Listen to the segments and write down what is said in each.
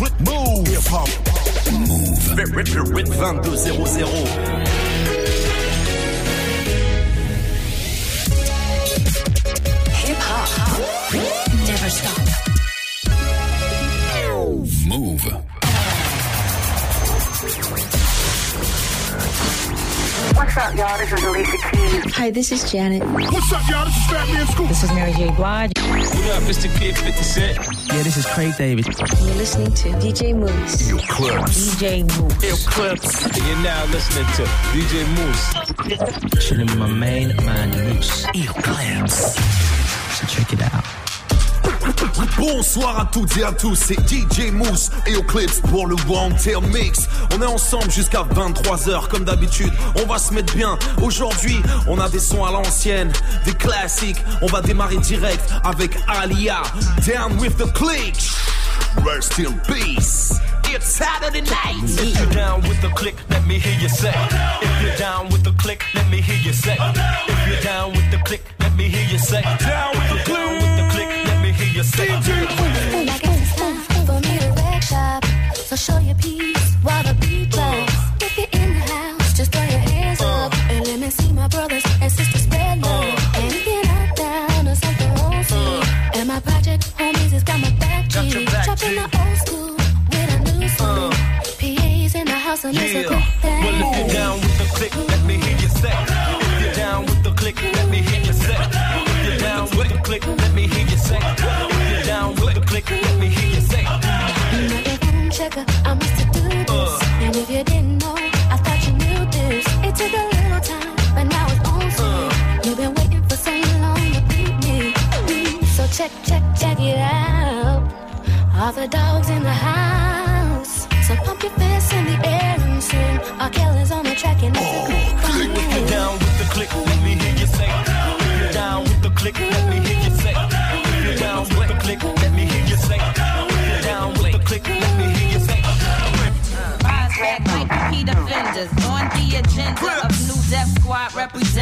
Move. Hip hop. Move. With 2200. Hip hop. Never stop. Move. What's up, y'all? This is Alicia Keys. Hi, this is Janet. What's up, y'all? This is Fat Man Scoop. This is Mary J. Blige. What up, Mr. Kid 50 Cent? Yeah, this is Craig David. You're listening to DJ Mouss. Your clubs. DJ Mouss. Hip Clips. And you're now listening to DJ Mouss. Chilling with my main man, Mouss. Your clubs. So check it out. Bonsoir à toutes et à tous, c'est DJ Mousse et Clips pour le One Tail Mix. On est ensemble jusqu'à 23h comme d'habitude. On va se mettre bien. Aujourd'hui, on a des sons à l'ancienne, des classiques. On va démarrer direct avec Alia. Down with the click. Rest in peace. It's Saturday night. If you're down with the click, let me hear you say. If you're down with the click, let me hear you say. If you're down with the click, let me hear you say. Down with the If you're down with the click, let me hear you say. Like it's time for me to. So show your peace while the beat drops. If you're in the house, just throw your hands up and let me see my brothers and sisters spread love. And if you're not down or something see, and my project homies has got my back. Got your G. Chopping the old school with a new school. Uh. PA's in the house and it's a good thing. Well, if you're down with the click, let me hear you say. If you're down with the click, let me hear you say. If you're down with the click, let me hear you say. If you're down with the click, let me hear you say. Microphone checker, I do this. And if you didn't know, I thought you knew this. It took a little time, but now it's on. You've been waiting for so long to beat me. So check, check, check it out. All the dogs in the house.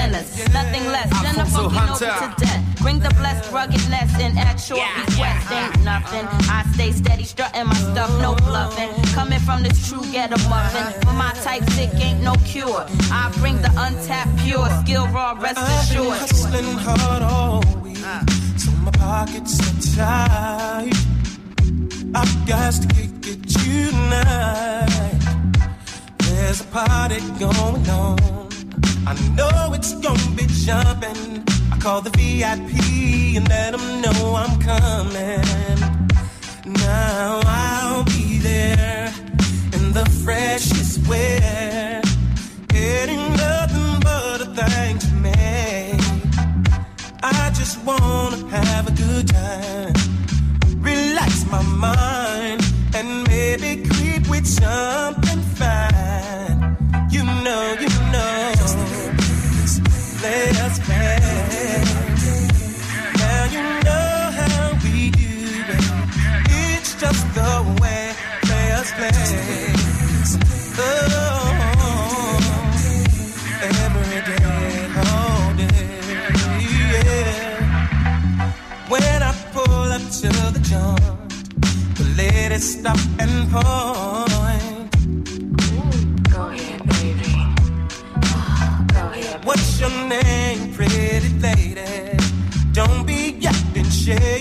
Representatives. Nothing less than a funky note to death. Bring the blessed ruggedness and at short request ain't nothing. I stay steady, strutting my stuff, no bluffing. Coming from this true ghetto muffin. For my type sick ain't no cure. I bring the untapped pure skill raw, rest I've been assured. hustling hard all week, so my pockets are tight. I've got to kick it tonight. There's a party going on. I know it's gonna be jumping. I call the VIP and let them know I'm coming. Now I'll be there in the freshest wear. It nothing but a thing to me. I just wanna have a good time, relax my mind, and maybe creep with something fine. You know, you know, let's play. Now you know how we do it. It's just the way players play. Oh, every day. When I pull up to the joint, the ladies stop and point. What's your name, pretty lady? Don't be yapping shady.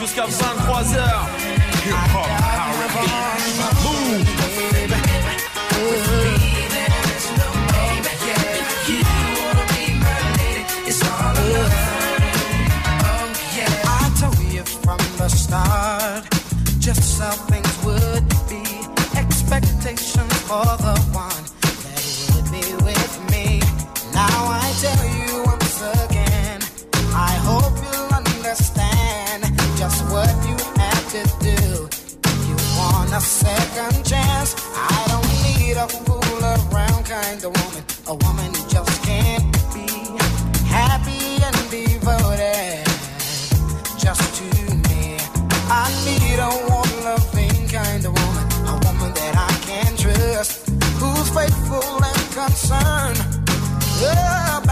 jusqu'à 23h. Hip hop, the start just how things would be. Expectations for the faithful and concerned. Yeah.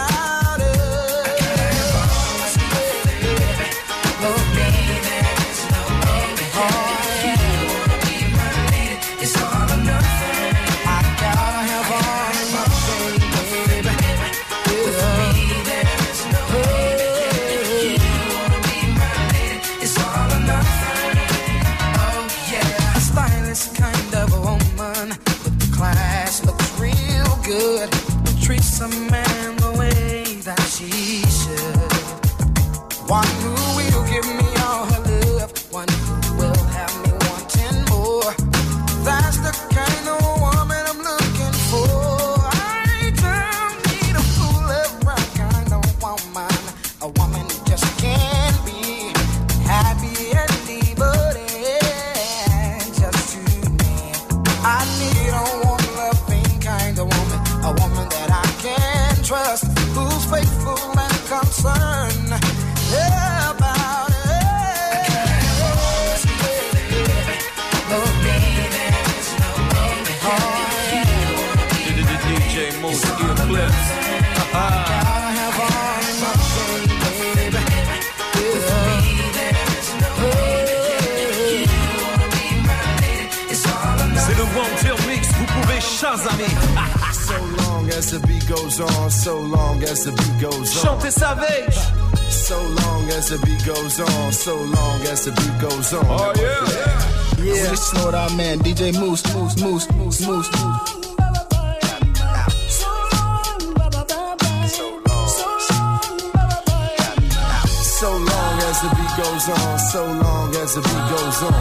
goes on, so long as the beat goes on.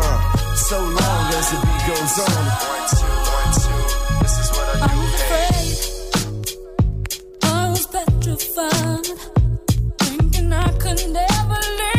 Uh, so long as the beat goes on. One, two, one, two. This is what I do. I'm afraid I was petrified, thinking I could never live.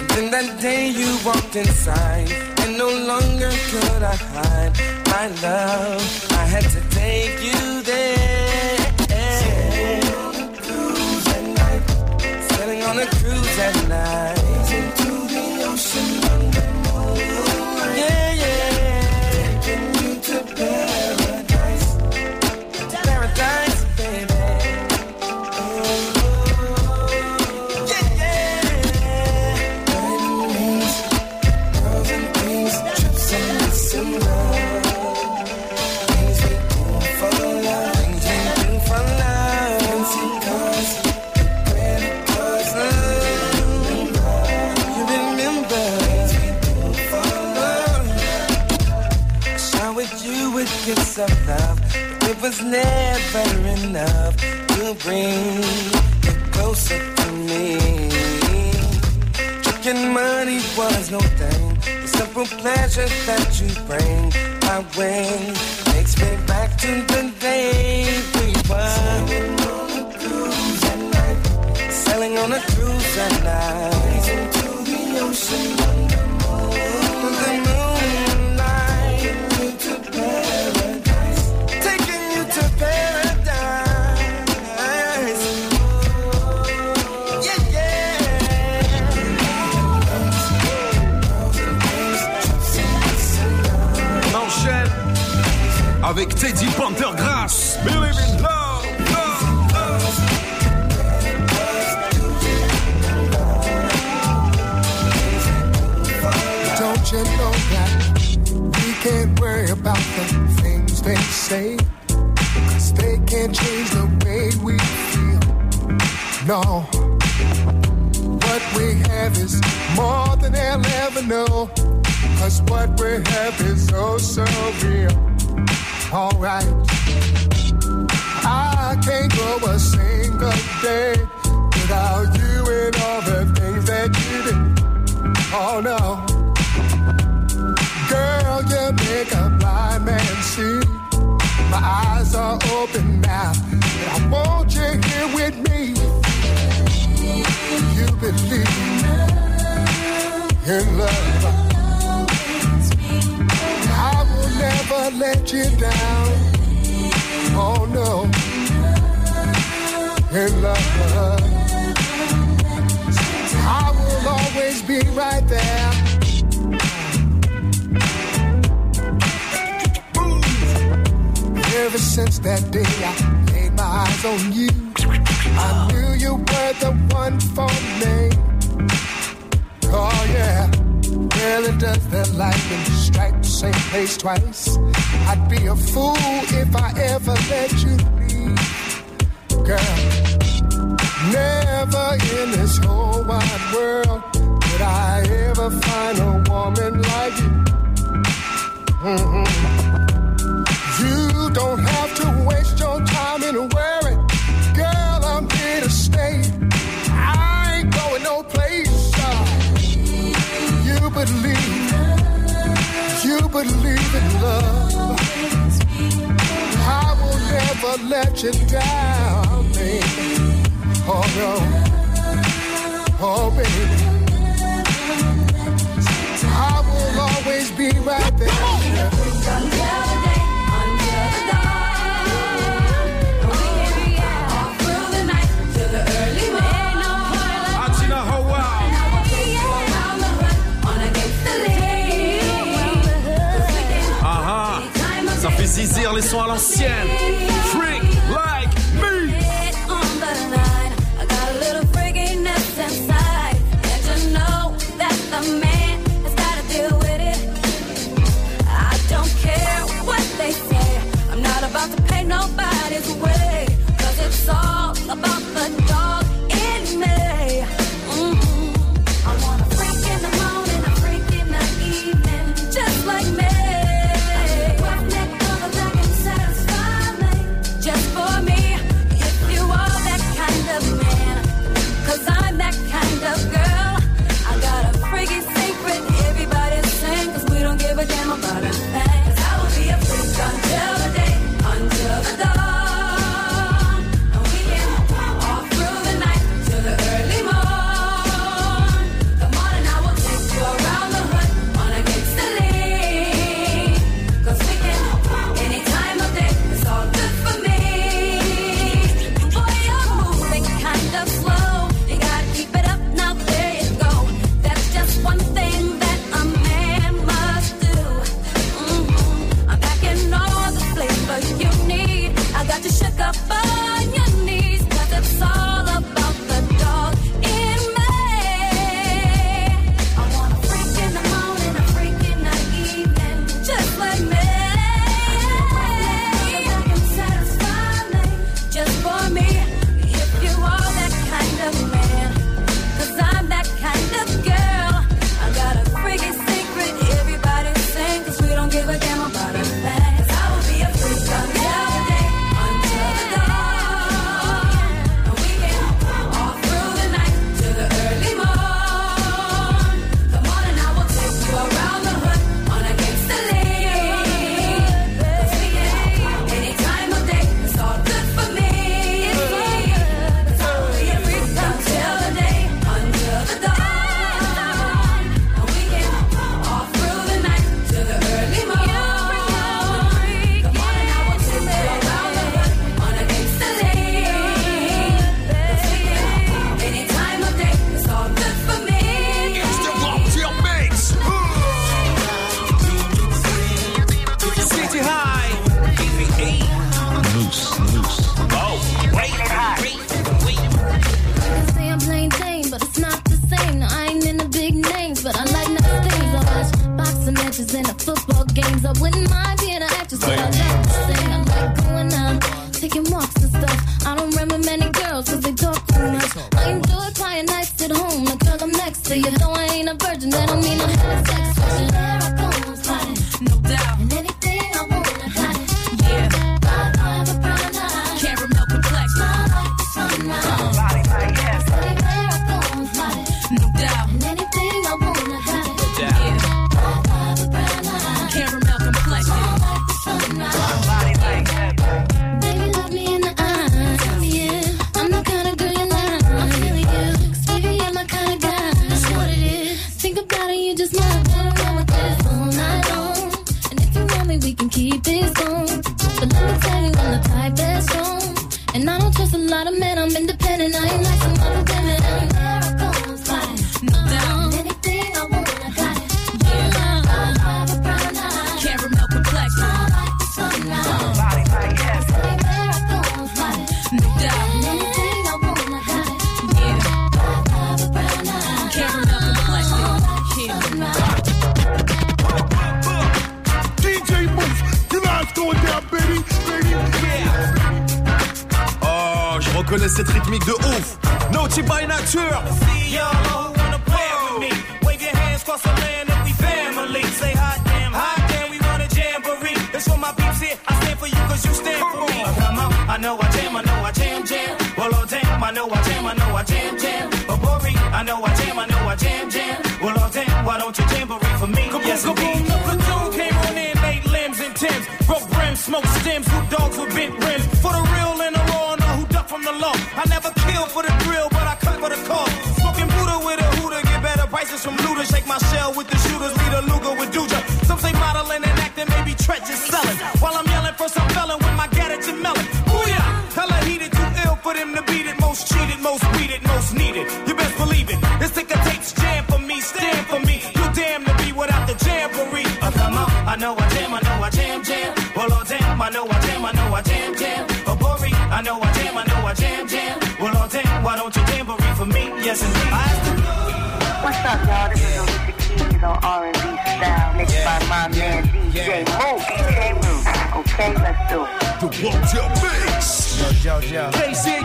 And then that day you walked inside, and no longer could I hide my love. I had to take you there. Sailing on a cruise at night. Sailing on a cruise at night. Into the ocean was never enough to bring you closer to me. Tricking money was no thing. The simple pleasure that you bring my way takes me back to the day we were sailing on a cruise at night. Sailing on a cruise at night. Avec Teddy Pendergrass. Believe in love. Don't you know that we can't worry about the things they say? Cause they can't change the way we feel. No. What we have is more than they'll ever know. Cause what we have is oh so real. Alright. I can't go a single day without you and all the things that you do. Oh no. Girl, you make a blind man see. My eyes are open now, and I want you here with me. You believe in love. Never let you down. Oh no, in love. I will always be right there. Ever since that day I laid my eyes on you, I knew you were the one for me. Oh yeah, really does the lightning strike the same place twice? I'd be a fool if I ever let you leave, girl. Never in this whole wide world would I ever find a woman like you. Mhm. You don't have to waste your time in worry. Girl, I'm here to stay. Believe, you believe in love. I will never let you down, baby. Oh no, oh baby. chanson à l'ancienne. you just might wanna run with this all night long. And if you want me, we can keep it going. But let me tell you, I'm the type that's strong. And I don't trust a lot of men, I'm independent. I ain't like some other women. And there I come, like, no. connais cette rythmique de ouf. Naughty by nature. I know I jam, I know I jam, jam. Well, oh damn, I know I jam, I know I jam, jam. Oh, Bori, I know I jam, I know I jam, jam. Well, oh damn, why don't you jamboree for me? Kaboom, yes, kaboom, the platoon came on in, made limbs and tims. Broke brims, smoked stems, who dogs with bent rims alone. I never What's up, y'all? This is Alicia Keys on R&B style, mixed yeah, by my yeah, man DJ yeah. Mook. DJ Mook. Okay, let's do it. The Wanted Mix. Yo, yo, yo. KZ.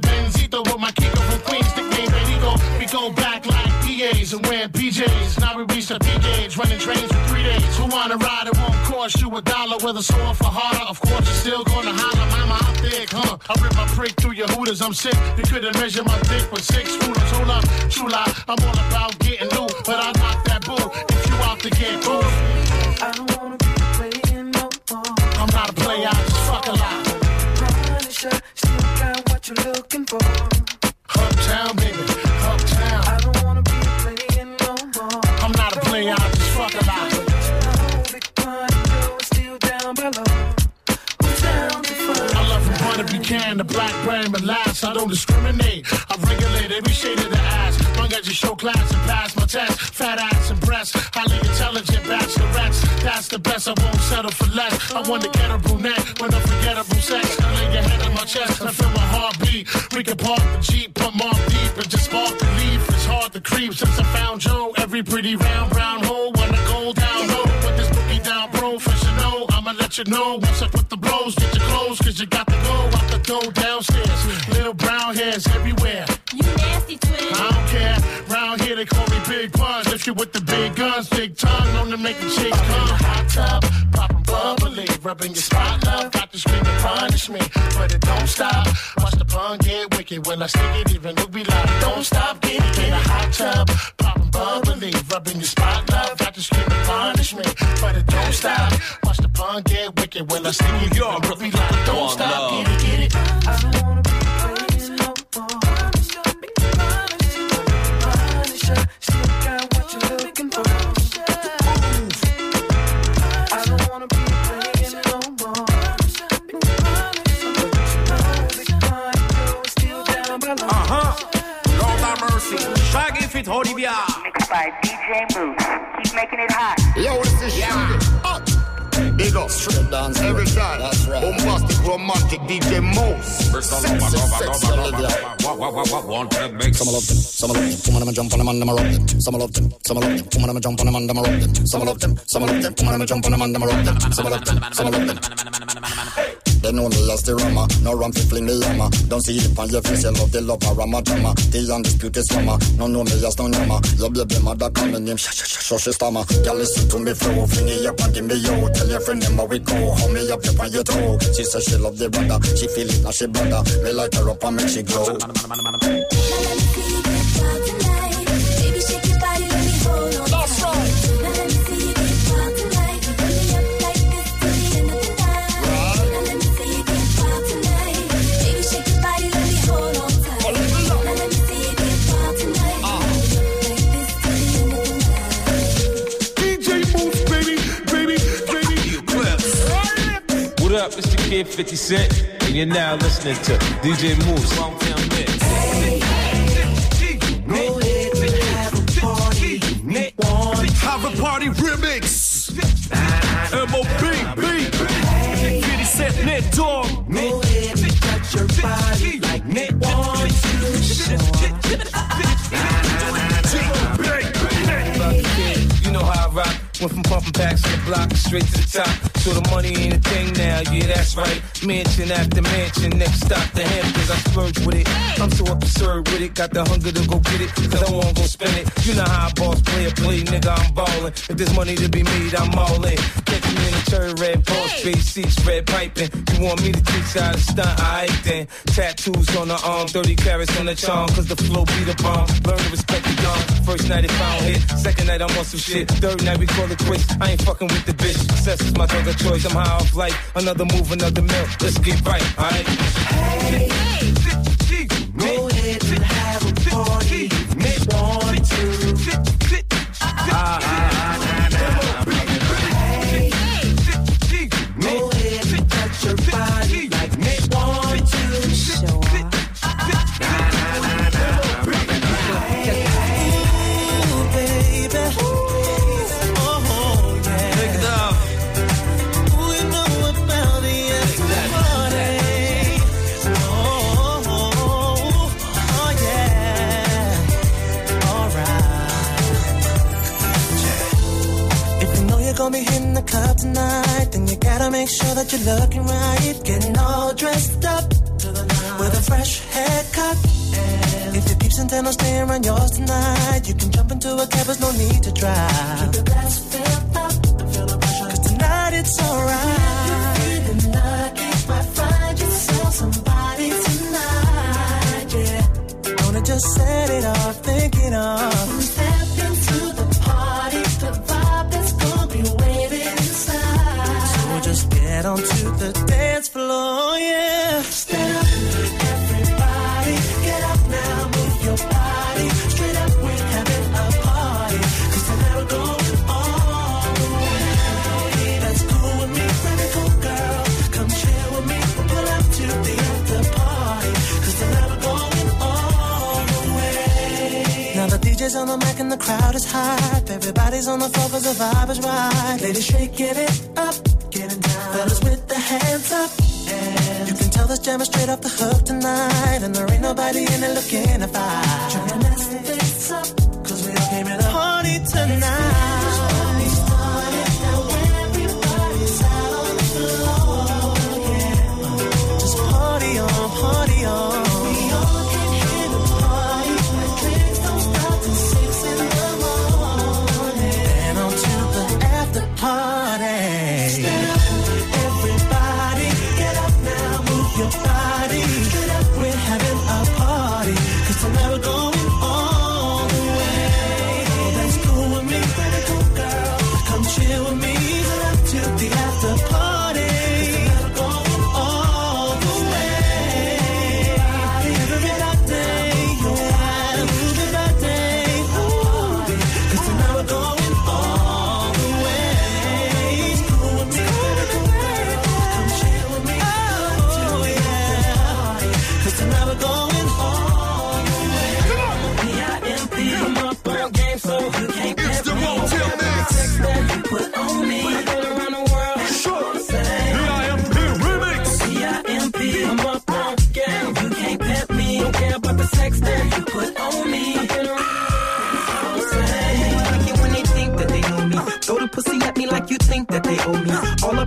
Benzito with my Kiko from Queens, nickname Benito. We go back like PAs and wear PJs. Now we reach the P gauge, running trains for three days. Who wanna ride? It won't cost you a dollar. Whether sore for harder, of course you're still gonna holler. Mama, I'm thick, huh? I rip my prick through your hooters. I'm sick. You couldn't measure my dick with six rulers. Hold up, true lie. I'm all about getting new, but I class and pass my test. Fat ass and breasts, highly intelligent bachelorettes. That's the best, I won't settle for less. I want to get a brunette with unforgettable sex. I lay your head on my chest, I feel my heartbeat. We can park the Jeep, put more deep, and just spark the leaf. It's hard to creep since I found Joe. Every pretty round brown hole when I go down low. Put this boogie down professional. I'ma let you know once I put they call me Big Pun. Lift you with the big guns, big tongue, known to make the chicks come. Hot tub, popping bubbly, rubbing your spot love. Got to scream and punish me, but it don't stop. Watch the pun get wicked when I stick it. Even look be like, don't stop, get it in a hot tub, popping bubbly, rubbing your spot love. Got to scream and punish me, but it don't stop. Watch the pun get wicked when I stick it. Even look be like, by DJ Mouss. Keep making it hot. Yo, this is yeah. Hot. Uh. Big up, straight dance every time. That's right. Bombastic, romantic DJ Mouss. Sexy, sexy Olivia. Some love them, some love them. Woman, I'ma jump on them and I'ma rock them. Some love them, some love them. Woman, I'ma jump on them and I'ma rock them. Some love them, some love them. Woman, I'ma jump on them and I'ma rock them. Some love them, some love them. They know me as the rama, no ram fi fling the yama. Don't see it on your face, you love the love a rama drama. The undisputed swammer, no know me as no yama. Your baby mother call me name, sh sh sh sh stammer. Girl listen to me flow, fling it up and give me yo. Tell your friend them how we go, hold me up up on your toe. She say she love the brother, she feel it now she brother. Me light her up and make she glow. What up? It's the kid 50 Cent, and you're now listening to DJ Mouss. Have a party remix. MOB, B. 50 Cent, Nate Dogg. Go ahead and touch your body like Nick wants You know how I rock. Went from pumping packs on the block straight to the top. So the money ain't a thing now, yeah, that's right. Mansion after mansion, next stop the Hamptons. I splurge with it. I'm so absurd with it. Got the hunger to go get it, cause I won't go spend it. You know how I boss play a play, nigga, I'm ballin'. If there's money to be made, I'm all in. Catch me in the cherry red Porsche, space seats, red piping. You want me to teach how to stunt? I ain't then. Tattoos on the arm, 30 carats on the charm, cause the flow be the bomb. Learn to respect the gun. First night it found hit, second night I'm on some shit. Third night we call it quits. I ain't fucking with the bitch. Success is my drug of choice. I'm high off life. Another move, another mill. Let's get right, alright? Go ahead and have a party. Nick want to. Go tonight, then you gotta make sure that you're looking right. Getting all dressed up with a fresh haircut. If your peeps intend on staying around yours tonight, you can jump into a cab, there's no need to drive. Keep the glass filled up. Cause tonight it's alright. Feeling lucky, might find yourself somebody tonight, yeah. Wanna just set it off, thinking of. Just get onto the dance floor, yeah. Stand up, everybody, get up now, move your body. Straight up, we're having a party. Cause tonight we're going all the way. That's cool with me, cool girl. Come chill with me, we'll pull up to the after party. Cause tonight we're going all the way. Now the DJ's on the mic and the crowd is hype. Everybody's on the floor cause the vibe is right. Ladies shaking it up, getting down. Fellas with the hands up. And you can tell this jam is straight off the hook tonight. And there ain't nobody in it looking to fight. Trying to mess this up, cause we all came in a party tonight.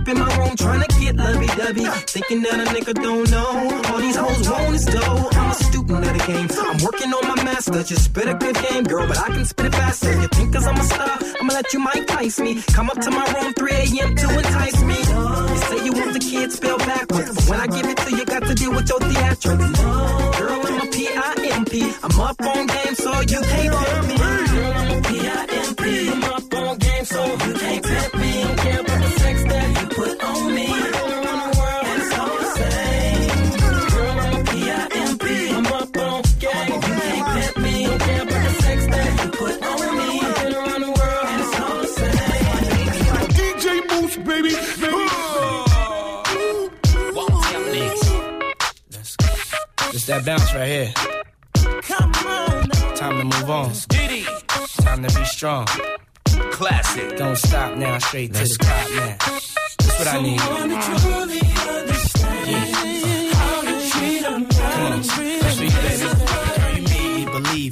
Up in my room trying to get lovey dovey. Thinking that a nigga don't know. All these hoes want is dough. I'm a student of the game. I'm working on my master. Just spit a good game, girl, but I can spit it faster. You think cause I'm a star, I'ma let you Mike Tice me. Come up to my room 3 a.m. to entice me. You say you want the kids spelled backwards. But when I give it to you, got to deal with your theatrics. Girl, I'm a P-I-M-P. I'm up on game, so you can't tell me. Girl, I'm a P-I-M-P. It's that bounce right here. Time to move on. Time to be strong. Classic. Don't stop now, straight to the top now. That's what I need. Come on, that's for you, baby.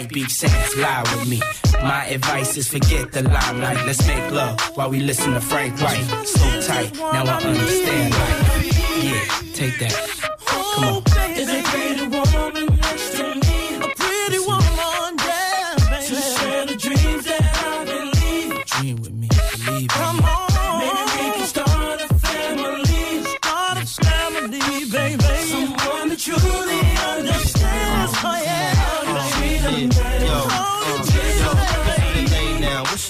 White beach sands, lie with me. My advice is forget the limelight. Let's make love while we listen to Frank White. So tight, now I understand. Yeah, take that. Come on.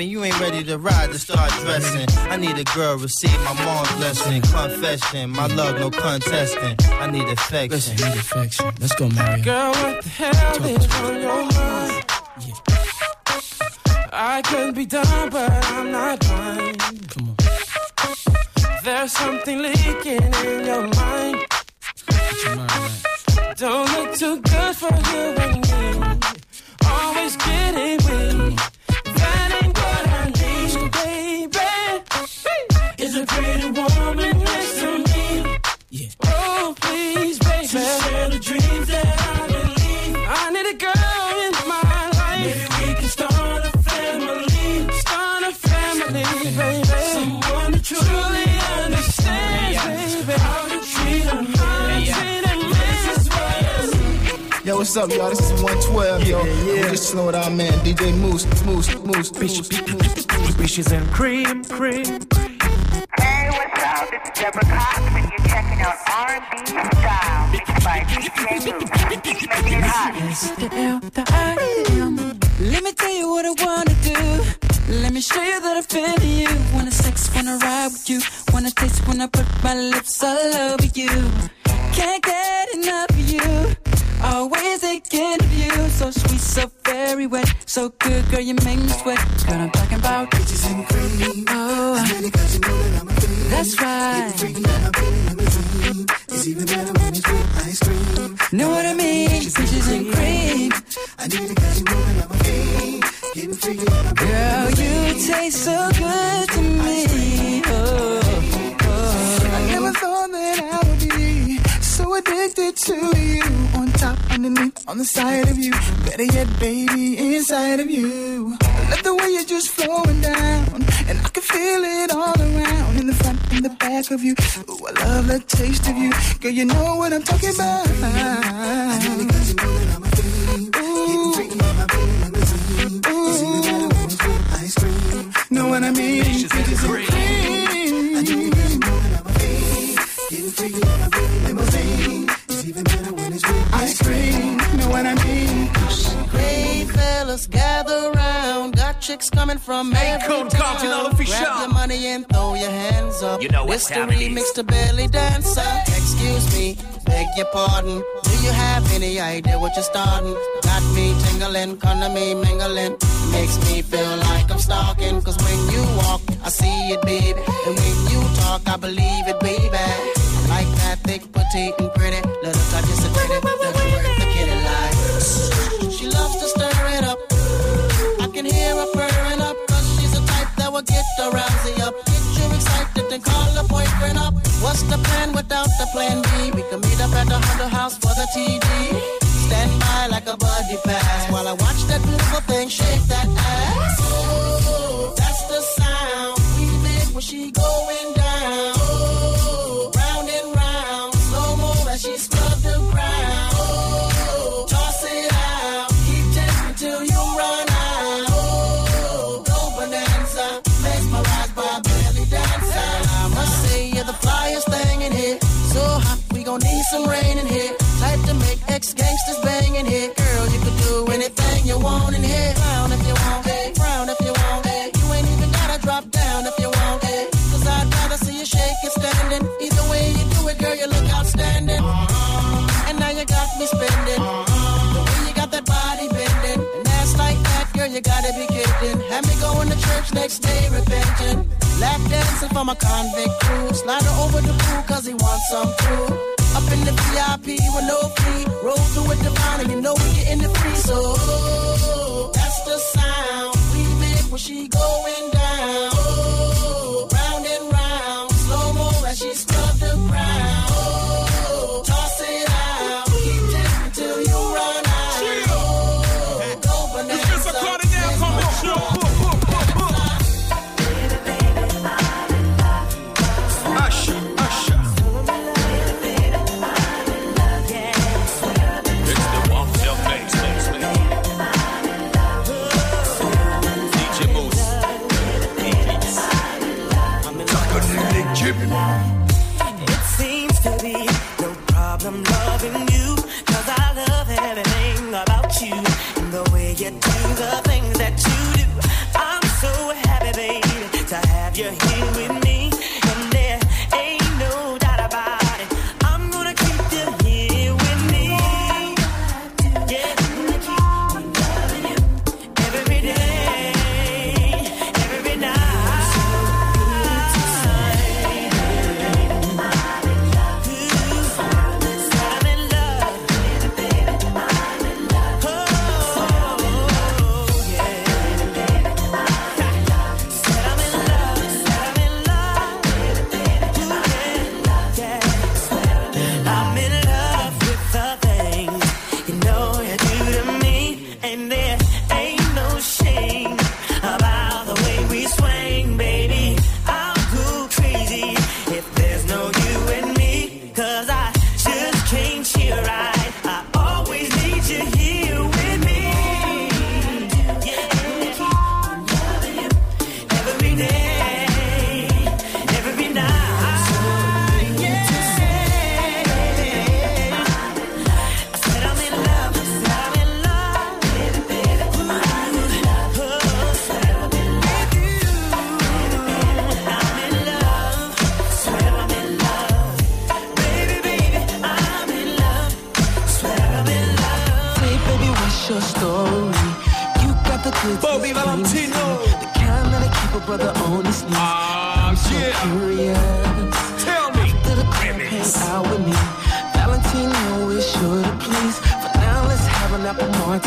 you ain't ready to ride to start dressing. I need a girl, receive my mom's blessing. Confession, my love, no contesting. I need affection. need affection. Let's go, Mario. Girl, what the hell is on your mind? I could be done, but I'm not blind. Come on. There's something leaking in your mind. Get your mind right. Don't look too good for you and me. Always getting weak. What's up, y'all? This is 112, yo. Yeah, Just slow it down, man. DJ Moose, Moose, Moose, Moose, Moose. Bitches and cream, cream. Hey, what's up? This is Deborah Cox, and you're checking out R&B Style, mixed by DJ Moose. Making it hot. Let me tell you what I wanna do. Let me show you that I feel you. Wanna sex, wanna ride with you. Wanna taste when I put my lips all over you. Can't get enough of you. Always thinking of you. So sweet, so very wet. So good, girl, you make me sweat. Girl, I'm talking about peaches and cream. Oh, that's right. It's even better when it's with ice cream. Know what I mean? Peaches and cream. I need to catch you moving on my feet. Getting freaky my Girl, you taste so good to me. Oh, oh. I never thought that I would be so addicted to you. On top, underneath, on the side of you. Better yet, baby, inside of you. I love the way you're just flowing down. And I can feel it all around. In the front, in the back of you. Ooh, I love the taste of you. Girl, you know what I'm talking about. Ice cream. Know what I mean? Peaches and cream. Getting freaky on my it's with ice cream. Know what I mean? Hey fellas, gather round. Got chicks coming from every Code town. Continental official. Grab your money and throw your hands up. You know what It's the time it is. remix to Belly Dancer. Excuse me, beg your pardon. Do you have any idea what you're starting? Got me tingling, corner me mingling. Makes me feel like I'm stalking. Cause when you walk, I see it, baby. And when you talk, I believe it, baby. I like that thick, petite, and pretty. Little touches of titty. Doesn't get the rousey up. Get you excited and call the boyfriend up. What's the plan without the plan B? We can meet up at the Hunter House for the TV. Stand by like a buddy pass while I watch that beautiful thing shake that some rain in here. Type to make ex gangsters bang in here. Girl, you can do anything you want in here. Frown if you want, hey, frown if you want, hey. You ain't even gotta drop down if you want, hey. Cause I'd rather see you shake it standing. Either way you do it, girl, you look outstanding. And now you got me spending. The way you got that body bending. And ass like that, girl, you gotta be kidding. Have me going to church next day, repenting. Lap dancing for my convict crew. Slide her over the pool, cause he wants some too. Up in the VIP with no fee. Roll through with divine, and you know we getting the free. So that's the sound we make when she going down. Oh,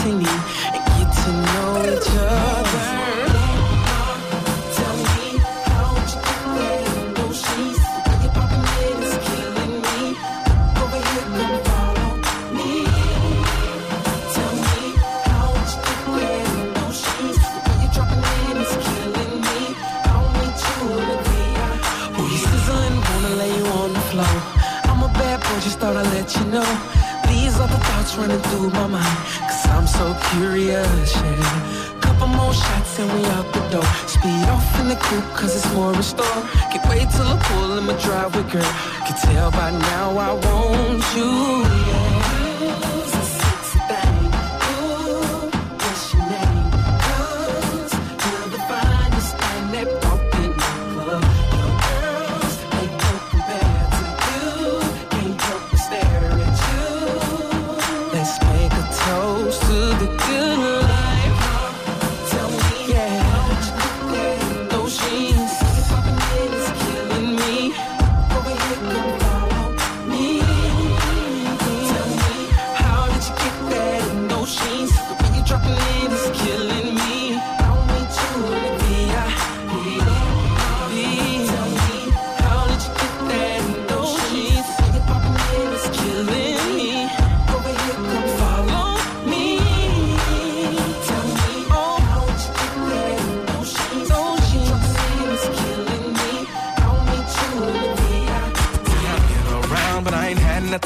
em mim driveway,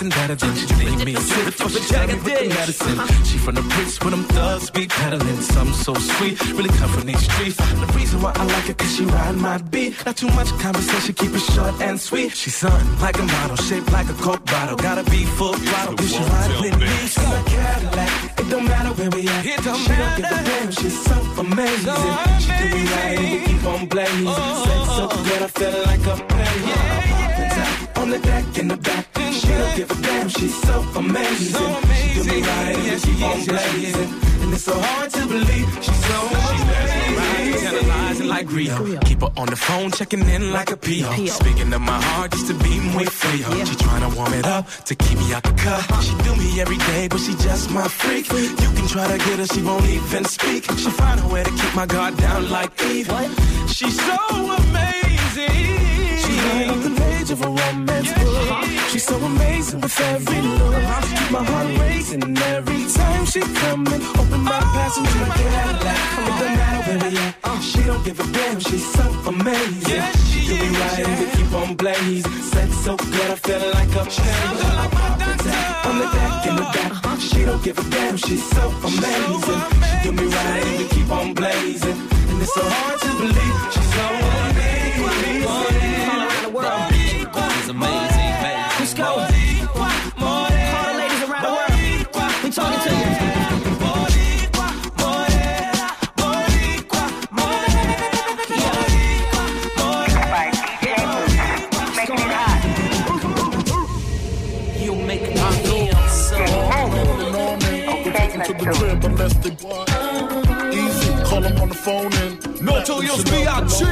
nothing better than she treat me. For the jacket with the medicine. She from the bricks with them thugs be peddling. Something so sweet, really come from these streets. The reason why I like it, cause she ride my beat. Not too much conversation, keep it short and sweet. She's something like a model, shaped like a coke bottle. Gotta be full throttle, cause she ride with me. She got a Cadillac, it don't matter where we at. It don't she don't give a damn, she's so amazing. She do me right and we keep on blazing. Sex so good, I feel like I'm paying. On the deck in the back, she don't give a damn, she's so amazing. She do me right and we keep on blazing. And it's so hard to believe she's so amazing. Analyzing like Rio. Keep her on the phone, checking in like a PO. Speaking of my heart, just to be muy frio. She tryna warm it up to keep me out the cut. She do me every day, but she just my freak. You can try to get her, she won't even speak. She find a way to keep my guard down like Eve. She's so amazing. She right off the page of a romance book. She's so amazing with every look. Keep my heart racing every time she come and open my passenger Cadillac. It don't matter where we at. She don't give a damn. She's so amazing. She do me right and we keep on blazing. Sex so good, I feel like I'm changing. On the deck in the back. She don't give a damn. She's so amazing. She do me right and we keep on blazing. And it's so hard to believe she's so amazing. Take him to the crib unless they Easy, call him on the phone and Notorious B.I.G.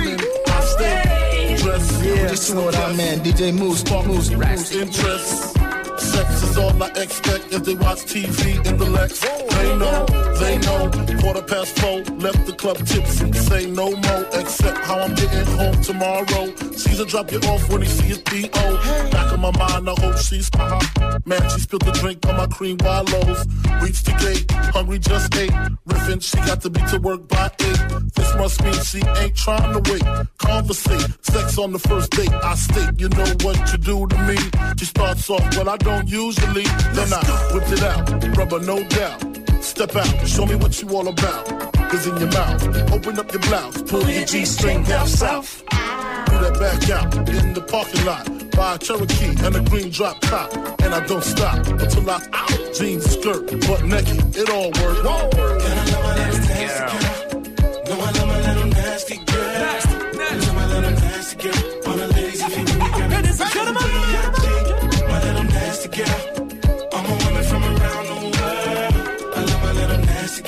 I stay dressed. Yeah, just know what I man, DJ Moose, Moose, Moose. interest. Sex is all I expect if they watch TV in the Lex. They know, they know. Quarter past four, left the club tipsy. Say no more, except how I'm getting home tomorrow. Caesar drop you off when he see his P.O. Back in my mind, I hope she's uh Man, she spilled the drink on my cream wallows. Reached the gate, hungry just ate. Riffin', she got to be to work by eight. This must mean she ain't trying to wait. Conversate, sex on the first date. I state, you know what you do to me. She starts off, well, I don't usually. Then I whipped it out, rubber no doubt. Step out, show me what you all about. Cause in your mouth, open up your blouse, pull your G-string down south. Do that back out in the parking lot. Buy a Cherokee and a green drop top. And I don't stop until I out. Jeans, skirt, butt naked, it all works.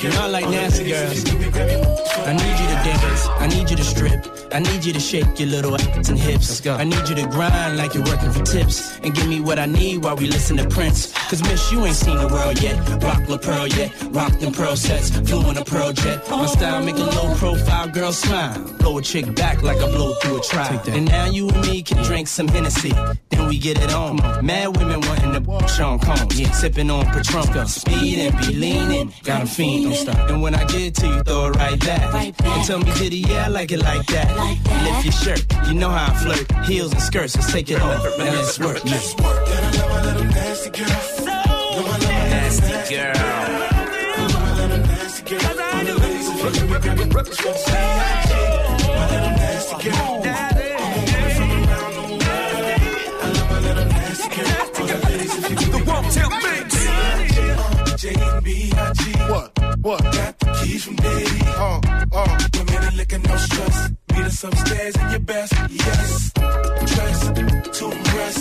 You're not like nasty girls. I need you to dance. I need you to strip. I need you to shake your little ass and hips. Let's go. I need you to grind like you're working for tips. And give me what I need while we listen to Prince. Cause miss, you ain't seen the world yet. Rock La Pearl yet. Rock them pearl sets. Flew in a pearl jet. My style make a low profile girl smile. Blow a chick back like I blow through a trial. And now you and me can drink some Hennessy. Then we get it on. Mad women wanting to Sean Combs. Yeah. Sipping on Patron. Speed and be leaning. Got 'em fiending. And when I get to you, throw it right back. And tell me, did he? Yeah, I like it like that. Lift your shirt. You know how I flirt. Heels and skirts. Let's take it off. And let's work. Let's work. Nasty girl. I love my little nasty girl. The Won't Tell Mix. What? What? Got the keys from Diddy. Uh, uh. Women are licking no stress. Us upstairs in your best. Yes. Dress to impress.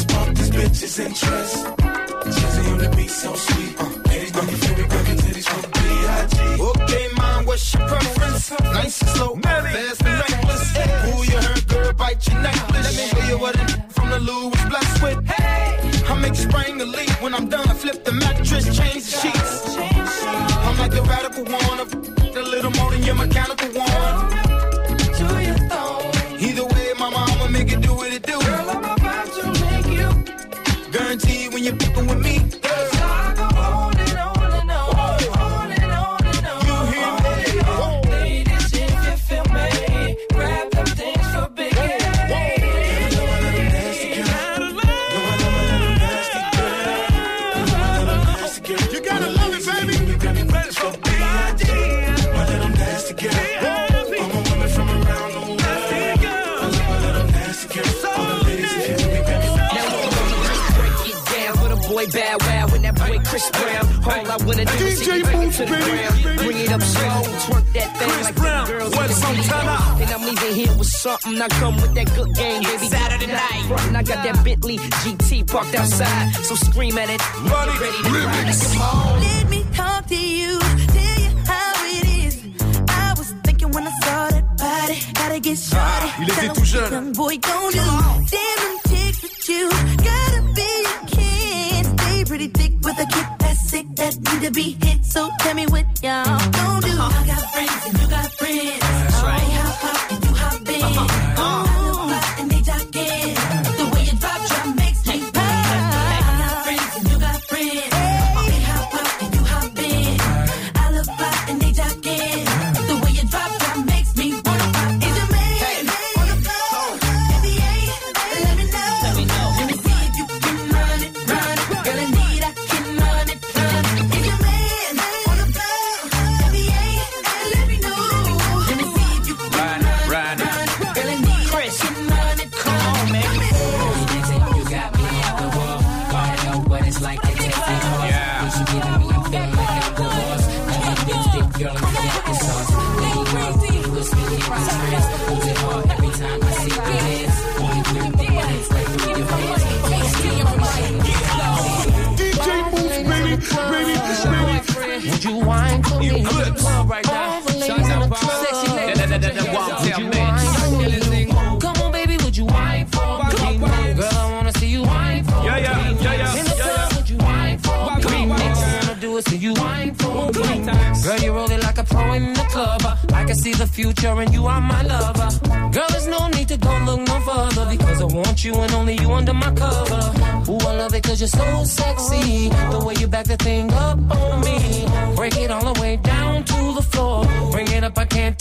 Spark these bitches interest. Jazzy on the beat, so sweet. Uh, ladies, know you grab titties from B.I.G. Okay, mom, what's your preference? Nice and slow, fast and reckless. Pull your hair, girl, bite your necklace. Let me hear you what it from the Lou was blessed with. Hey, I make you spring the leap. When I'm done, I flip the mattress, change the sheets. I'm like the radical one, a to the ground. Bring it up slow, twerk that thing like Brown, the girls in the video. And I'm leaving here with something. I come with that good game, baby. Saturday night. And I got that Bentley GT parked outside, so scream at it. Ready, ready to ride. Come on. Let me talk to you, tell you how it is. I was thinking when I saw that body, gotta get ah, started. il était tout jeune. Young boy, don't do. Damn them chicks with you, gotta pretty thick with a kid that's sick that need to be hit. So tell me what y'all don't do. Uh-huh. I got friends and you got friends. That's right. Future and you are my lover. Girl, there's no need to go look no further because I want you and only you under my cover. Ooh, I love it cause you're so sexy. The way you back the thing up on me. Break it all the way down to the floor. Bring it up, I can't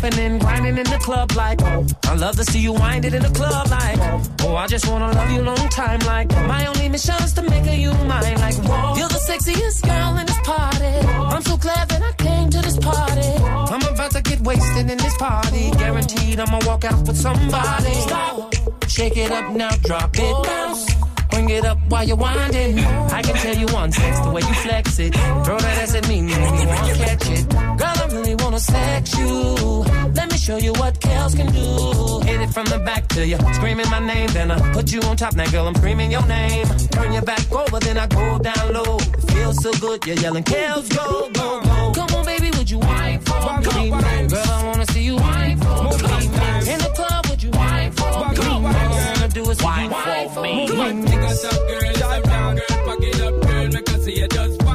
bumping and grinding in the club, like oh, whoa. I love to see you wind it in the club, like oh, I just wanna love you long time, like my only mission's to make you mine, like whoa. You're the sexiest girl in this party. I'm so glad that I came to this party. I'm about to get wasted in this party. Guaranteed I'ma walk out with somebody. Stop. Shake it up now, drop it, bounce. Bring it up while you're winding. I can tell you one sex the way you flex it. Throw that ass at me, know you won't catch it. Girl, wanna sex you. Let me show you what Kels can do. Hit it from the back to you, screaming my name. Then I put you on top. Now, girl, I'm screaming your name. Turn your back over, then I go down low. It feels so good. You're yelling, Kales, go, go, go. Come on, baby, would you whine for me? Girl, I wanna see you whine for me. In the club, would you whine for me? All I wanna do is whine for me. Because a girl is a rap girl, pack it up, girl, make her see you just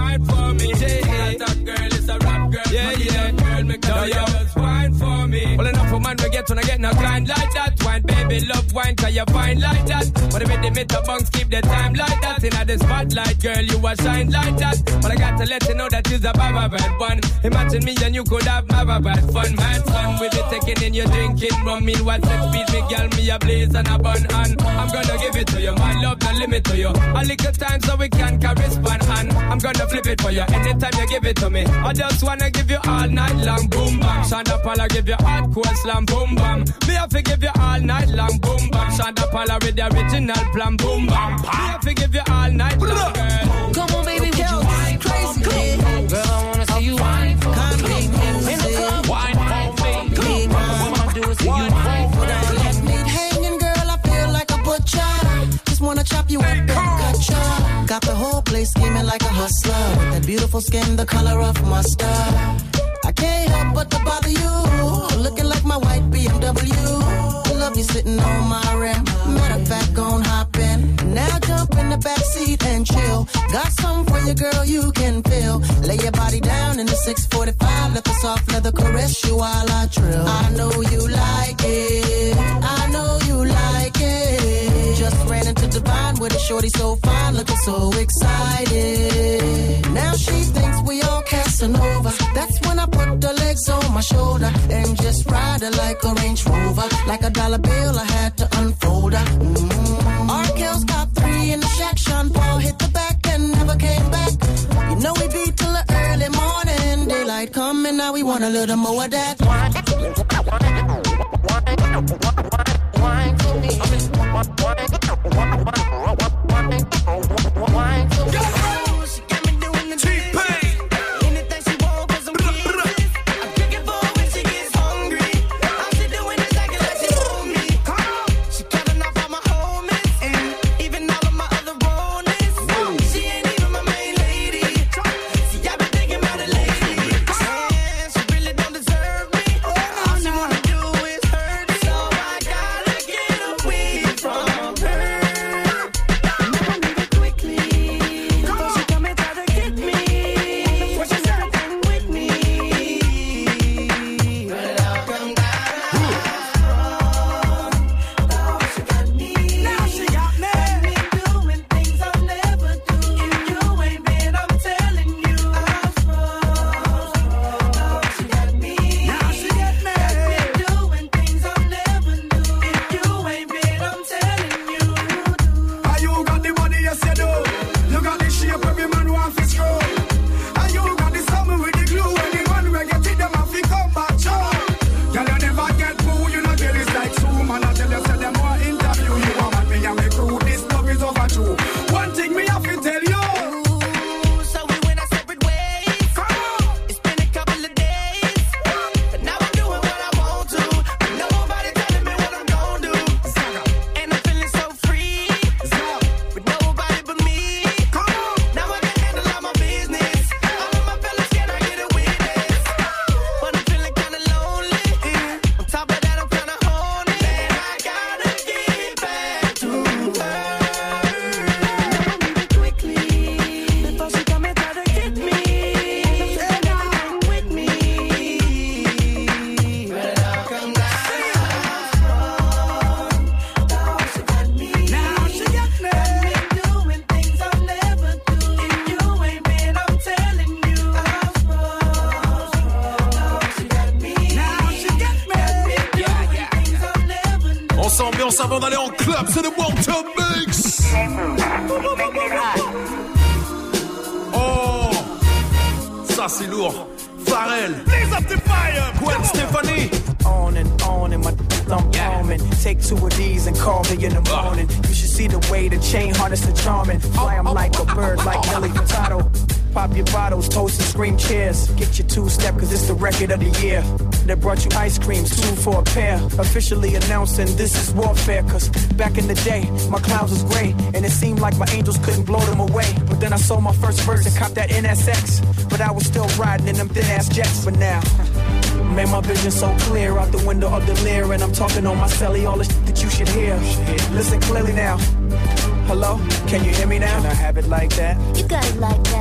you just fine for me. Well, of man we get when I get no kind like that. Wine, baby, love wine, cause you fine like that. But if the meter bunks keep the time like that. In the spotlight, girl, you a shine like that. But I got to let you know that you's a baba bad one. Imagine me and you could have baba bad fun, mad fun. With it taking in your drinking rum, mean what sex speed me, girl, me a blaze and a bun on. I'm gonna give it to you, my love, no limit to you. A little time so we can correspond and I'm gonna flip it for you anytime you give it to me. I just wanna give you all night long, boom bam. Shonda Paula give you hardcore slam, boom bam. Me have to give you all night long, boom bam. Shonda Paula with the original plan, boom bam. Me have to give you all night long, girl. Come on, baby, you whine for me? Girl, I wanna see you whine for me. In the club, whine for me. All I wanna do is see you whine for me. Left me hanging, girl, I feel like a butcher. Just wanna chop you up and cut ya. Got the whole place scheming like a hustler. With that beautiful skin, the color of mustard. Can't help but to bother you. Looking like my white BMW. I love you sitting on my rim. Matter of fact, gon' hop in. Now jump in the back seat and chill. Got something for you, girl, you can feel. Lay your body down in the 645. Let the soft leather caress you while I drill. I know you like it. I know you like it. Just ran into Divine with a shorty so fine, looking so excited. Now she thinks we all Casanova. When I put the legs on my shoulder and just ride her like a Range Rover. Like a dollar bill, I had to unfold her. Mm. Arkel's got three in the shack. Sean Paul hit the back and never came back. You know we beat till the early morning. Daylight coming, now we want a little more of that. Wine for me. Avant d'aller en club, c'est le Walter Mix. Oh, ça c'est lourd. Pharrell, Gwen Stefani. On and on and my I'm roaming. Take two of these and call me in the ah. morning. You should see the way the chain harness the charming. Oh, Fly 'em oh, like a oh, bird, like Nelly Furtado. Pop your bottles, toast and scream cheers. Get your two step, cause it's the record of the year. That brought you ice creams, two for a pair. Officially announcing this is warfare, cause back in the day, my clouds was gray. And it seemed like my angels couldn't blow them away. But then I sold my first verse and copped that NSX. But I was still riding in them thin ass jets for now. Made my vision so clear out the window of the leer, and I'm talking on my celly, all the shit that you should hear. Listen clearly now. Hello, can you hear me now? Can I have it like that? You got it like that.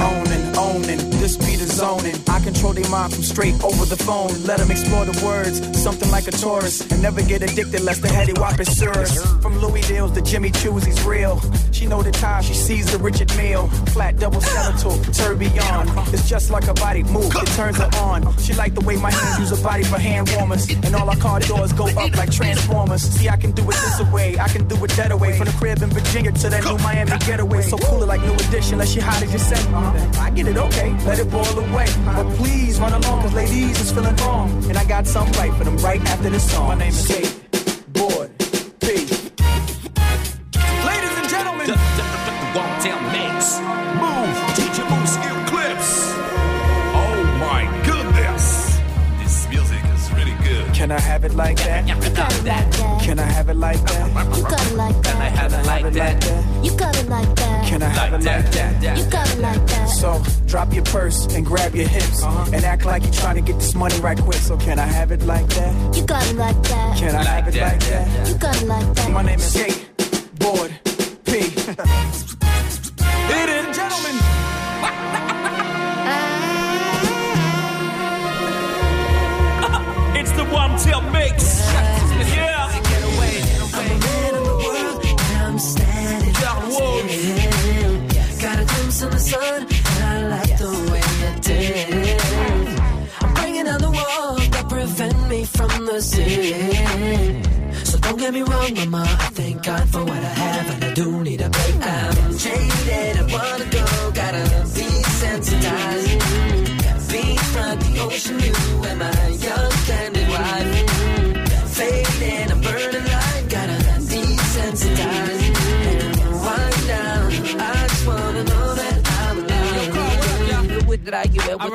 Owning, owning, this beat is zoning. I control their mind from straight over the phone. Let them explore the words, something like a tourist. And never get addicted lest the heady whop is serious. From Louis Deals to Jimmy Choo's, he's real. She know the time, she sees the Richard Meal. Flat double skeletal, tourbillon. It's just like a body move, it turns her on. She like the way my hands use her body for hand warmers. And all our car doors go up like transformers. See, I can do it this way, I can do it that way. From the crib in Virginia to that new Miami getaway. So cool it like new edition, let she hot as you said. I get it, okay, let it boil away. But please run along, cause ladies is feeling wrong. And I got something right for them right after this song. My name is Kate it like that? You got it like that. Can I have it like that? You got it like that. Can I have it like that? You got it like that. Can I have it like that? You got it like that. So drop your purse and grab your hips uh-huh. and act like you're trying to get this money right quick. So can I have it like that? You got it like that. Can I have it like that? You got it like that. My name is Kate Board P. Ladies and gentlemen.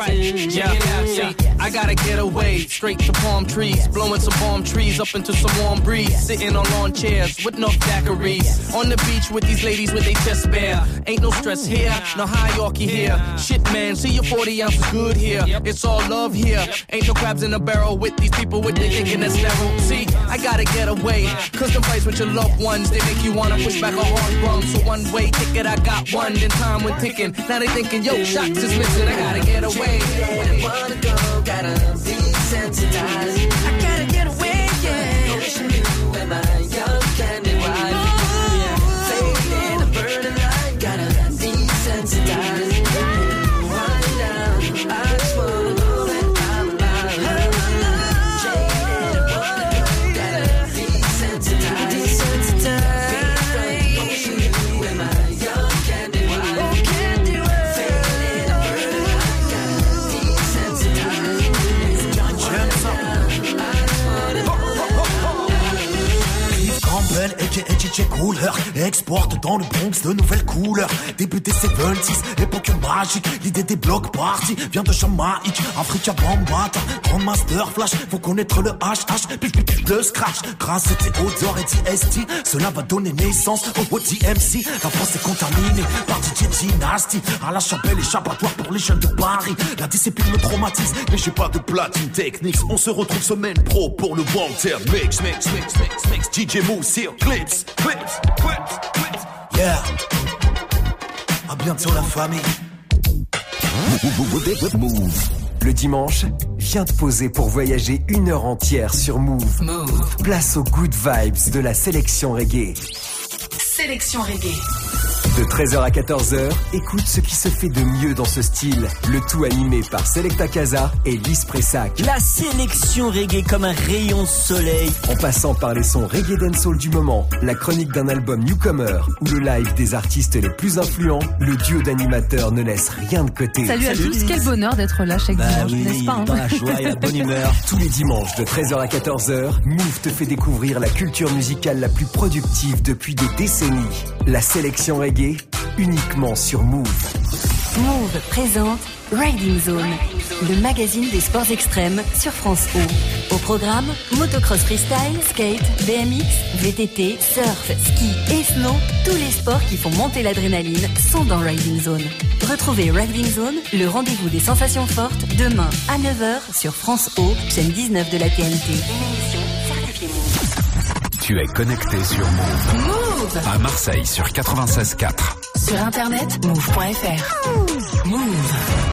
I give I gotta get away straight to palm trees, blowing some palm trees up into some warm breeze, sitting on lawn chairs with no daiquiris. On the beach with these ladies with their chest bare. Ain't no stress here, no hierarchy here. Shit, man, see your 40 ounces good here. It's all love here. Ain't no crabs in a barrel with these people with their thinking that's narrow. See, I gotta get away. Cause them fights with your loved ones, they make you wanna push back a hard run. So one way ticket, I got one, then time went ticking. Now they thinking, yo, shots is missing, I gotta get away. Gotta be sensitized. Aka DJ Cooler. Exporte dans le Bronx de nouvelles couleurs. Début des 76, époque magique. L'idée des blocs parties vient de Jamaïque. Africa Bambata, Grandmaster Flash. Faut connaître le HH, pif, le scratch. Grâce à Théodore et TST Cela va donner naissance au DMC La France est contaminée par DJ Dynasty. À la chapelle échappatoire pour les jeunes de Paris. La discipline me traumatise Mais j'ai pas de platine techniques. On se retrouve semaine pro pour le Tail Mix. Mix, mix, mix, mix. DJ Move, Seal, Clips, Clips, Clips. Yeah À bientôt la famille Move. Le dimanche, viens te poser pour voyager une heure entière sur Move. Place aux good vibes de la sélection reggae. Sélection reggae. De 13h à 14h, écoute ce qui se fait de mieux dans ce style. Le tout animé par Selecta Casa et Lise Pressac. La sélection reggae comme un rayon de soleil. En passant par les sons reggae dancehall du moment, la chronique d'un album newcomer ou le live des artistes les plus influents, le duo d'animateurs ne laisse rien de côté. Salut, à tous, quel bonheur d'être là chaque Bah dimanche, oui, n'est-ce pas hein dans la joie et la bonne humeur. Tous les dimanches de 13h à 14h, Move te fait découvrir la culture musicale la plus productive depuis des décennies. La sélection reggae, uniquement sur Move. Move présente Riding Zone, le magazine des sports extrêmes sur France O. Au programme, motocross freestyle, skate, BMX, VTT, surf, ski et snow, tous les sports qui font monter l'adrénaline sont dans Riding Zone. Retrouvez Riding Zone, le rendez-vous des sensations fortes, demain à 9h sur France O, chaîne 19 de la TNT. Une émission certifiée Move. Tu es connecté sur Move. Move À Marseille sur 96.4. Sur internet, move.fr. Move.